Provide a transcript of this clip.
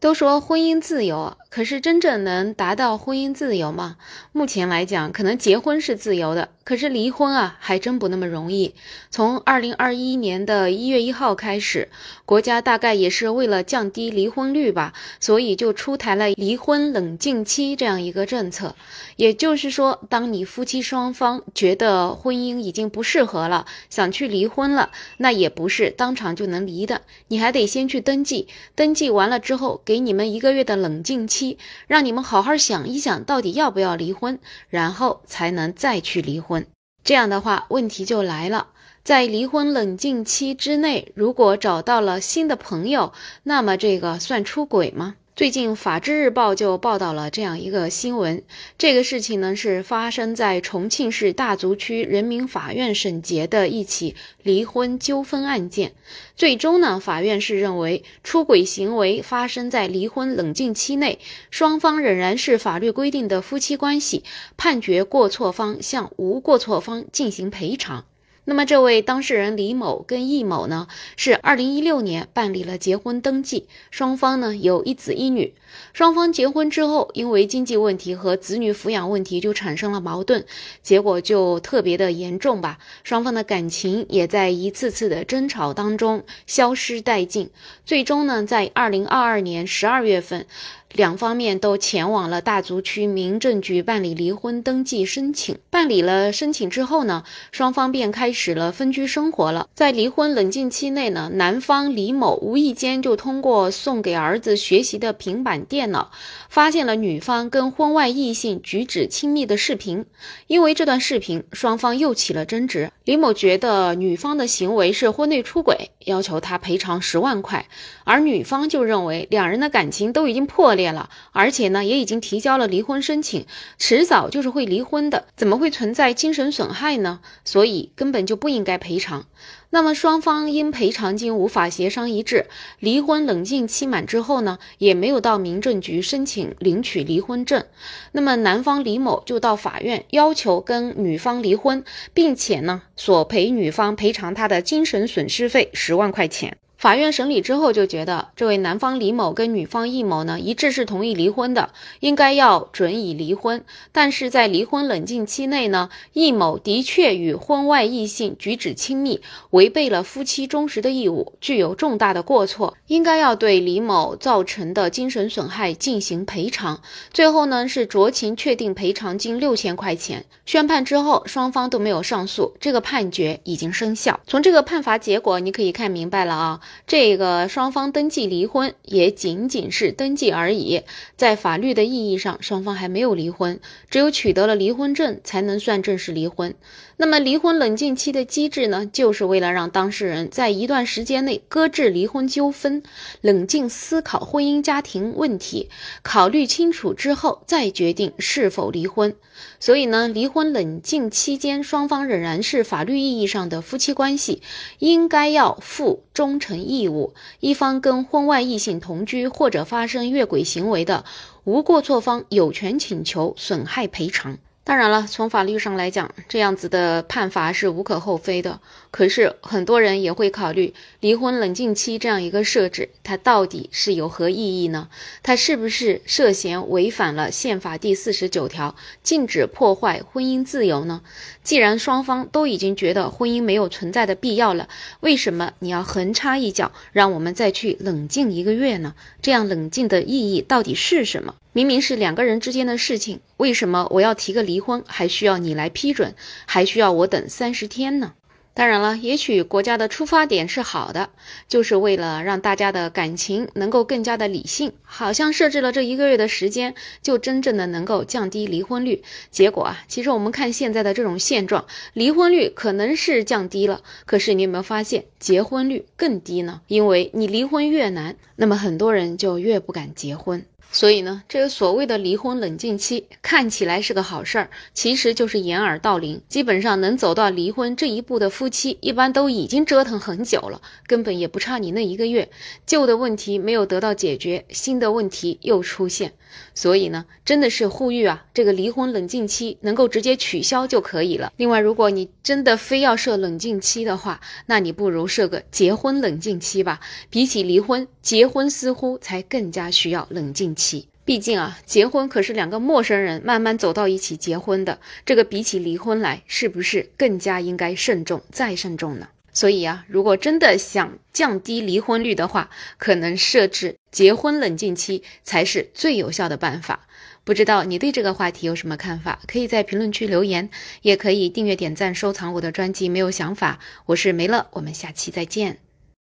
都说婚姻自由，可是真正能达到婚姻自由吗？目前来讲，可能结婚是自由的，可是离婚啊，还真不那么容易。从二零二一年的一月一号开始，国家大概也是为了降低离婚率吧，所以就出台了离婚冷静期这样一个政策。也就是说，当你夫妻双方觉得婚姻已经不适合了，想去离婚了，那也不是当场就能离的，你还得先去登记，登记完了之后。给你们一个月的冷静期，让你们好好想一想，到底要不要离婚，然后才能再去离婚。这样的话，问题就来了，在离婚冷静期之内，如果找到了新的朋友，那么这个算出轨吗？最近，《法制日报》就报道了这样一个新闻。这个事情呢，是发生在重庆市大足区人民法院审结的一起离婚纠纷案件。最终呢，法院是认为出轨行为发生在离婚冷静期内，双方仍然是法律规定的夫妻关系，判决过错方向无过错方进行赔偿。那么，这位当事人李某跟易某呢，是二零一六年办理了结婚登记，双方呢有一子一女。双方结婚之后，因为经济问题和子女抚养问题就产生了矛盾，结果就特别的严重吧。双方的感情也在一次次的争吵当中消失殆尽。最终呢，在二零二二年十二月份。两方面都前往了大足区民政局办理离婚登记申请。办理了申请之后呢，双方便开始了分居生活了。在离婚冷静期内呢，男方李某无意间就通过送给儿子学习的平板电脑，发现了女方跟婚外异性举止亲密的视频。因为这段视频，双方又起了争执。李某觉得女方的行为是婚内出轨，要求他赔偿十万块，而女方就认为两人的感情都已经破。裂了，而且呢，也已经提交了离婚申请，迟早就是会离婚的，怎么会存在精神损害呢？所以根本就不应该赔偿。那么双方因赔偿金无法协商一致，离婚冷静期满之后呢，也没有到民政局申请领取离婚证。那么男方李某就到法院要求跟女方离婚，并且呢，索赔女方赔偿他的精神损失费十万块钱。法院审理之后就觉得，这位男方李某跟女方易某呢一致是同意离婚的，应该要准以离婚。但是在离婚冷静期内呢，易某的确与婚外异性举止亲密，违背了夫妻忠实的义务，具有重大的过错，应该要对李某造成的精神损害进行赔偿。最后呢是酌情确定赔偿金六千块钱。宣判之后，双方都没有上诉，这个判决已经生效。从这个判罚结果，你可以看明白了啊。这个双方登记离婚也仅仅是登记而已，在法律的意义上，双方还没有离婚，只有取得了离婚证才能算正式离婚。那么离婚冷静期的机制呢，就是为了让当事人在一段时间内搁置离婚纠纷，冷静思考婚姻家庭问题，考虑清楚之后再决定是否离婚。所以呢，离婚冷静期间，双方仍然是法律意义上的夫妻关系，应该要负忠诚义务。一方跟婚外异性同居或者发生越轨行为的，无过错方有权请求损害赔偿。当然了，从法律上来讲，这样子的判罚是无可厚非的。可是很多人也会考虑，离婚冷静期这样一个设置，它到底是有何意义呢？它是不是涉嫌违反了宪法第四十九条，禁止破坏婚姻自由呢？既然双方都已经觉得婚姻没有存在的必要了，为什么你要横插一脚，让我们再去冷静一个月呢？这样冷静的意义到底是什么？明明是两个人之间的事情，为什么我要提个离婚还需要你来批准，还需要我等三十天呢？当然了，也许国家的出发点是好的，就是为了让大家的感情能够更加的理性，好像设置了这一个月的时间，就真正的能够降低离婚率。结果啊，其实我们看现在的这种现状，离婚率可能是降低了，可是你有没有发现结婚率更低呢？因为你离婚越难，那么很多人就越不敢结婚。所以呢，这个所谓的离婚冷静期看起来是个好事儿，其实就是掩耳盗铃。基本上能走到离婚这一步的夫妻一般都已经折腾很久了，根本也不差你那一个月。旧的问题没有得到解决，新的问题又出现。所以呢，真的是呼吁啊，这个离婚冷静期能够直接取消就可以了。另外，如果你真的非要设冷静期的话，那你不如设个结婚冷静期吧。比起离婚，结婚似乎才更加需要冷静期。毕竟啊，结婚可是两个陌生人慢慢走到一起结婚的，这个比起离婚来，是不是更加应该慎重再慎重呢？所以啊，如果真的想降低离婚率的话，可能设置结婚冷静期才是最有效的办法。不知道你对这个话题有什么看法？可以在评论区留言，也可以订阅、点赞、收藏我的专辑。没有想法，我是梅乐，我们下期再见。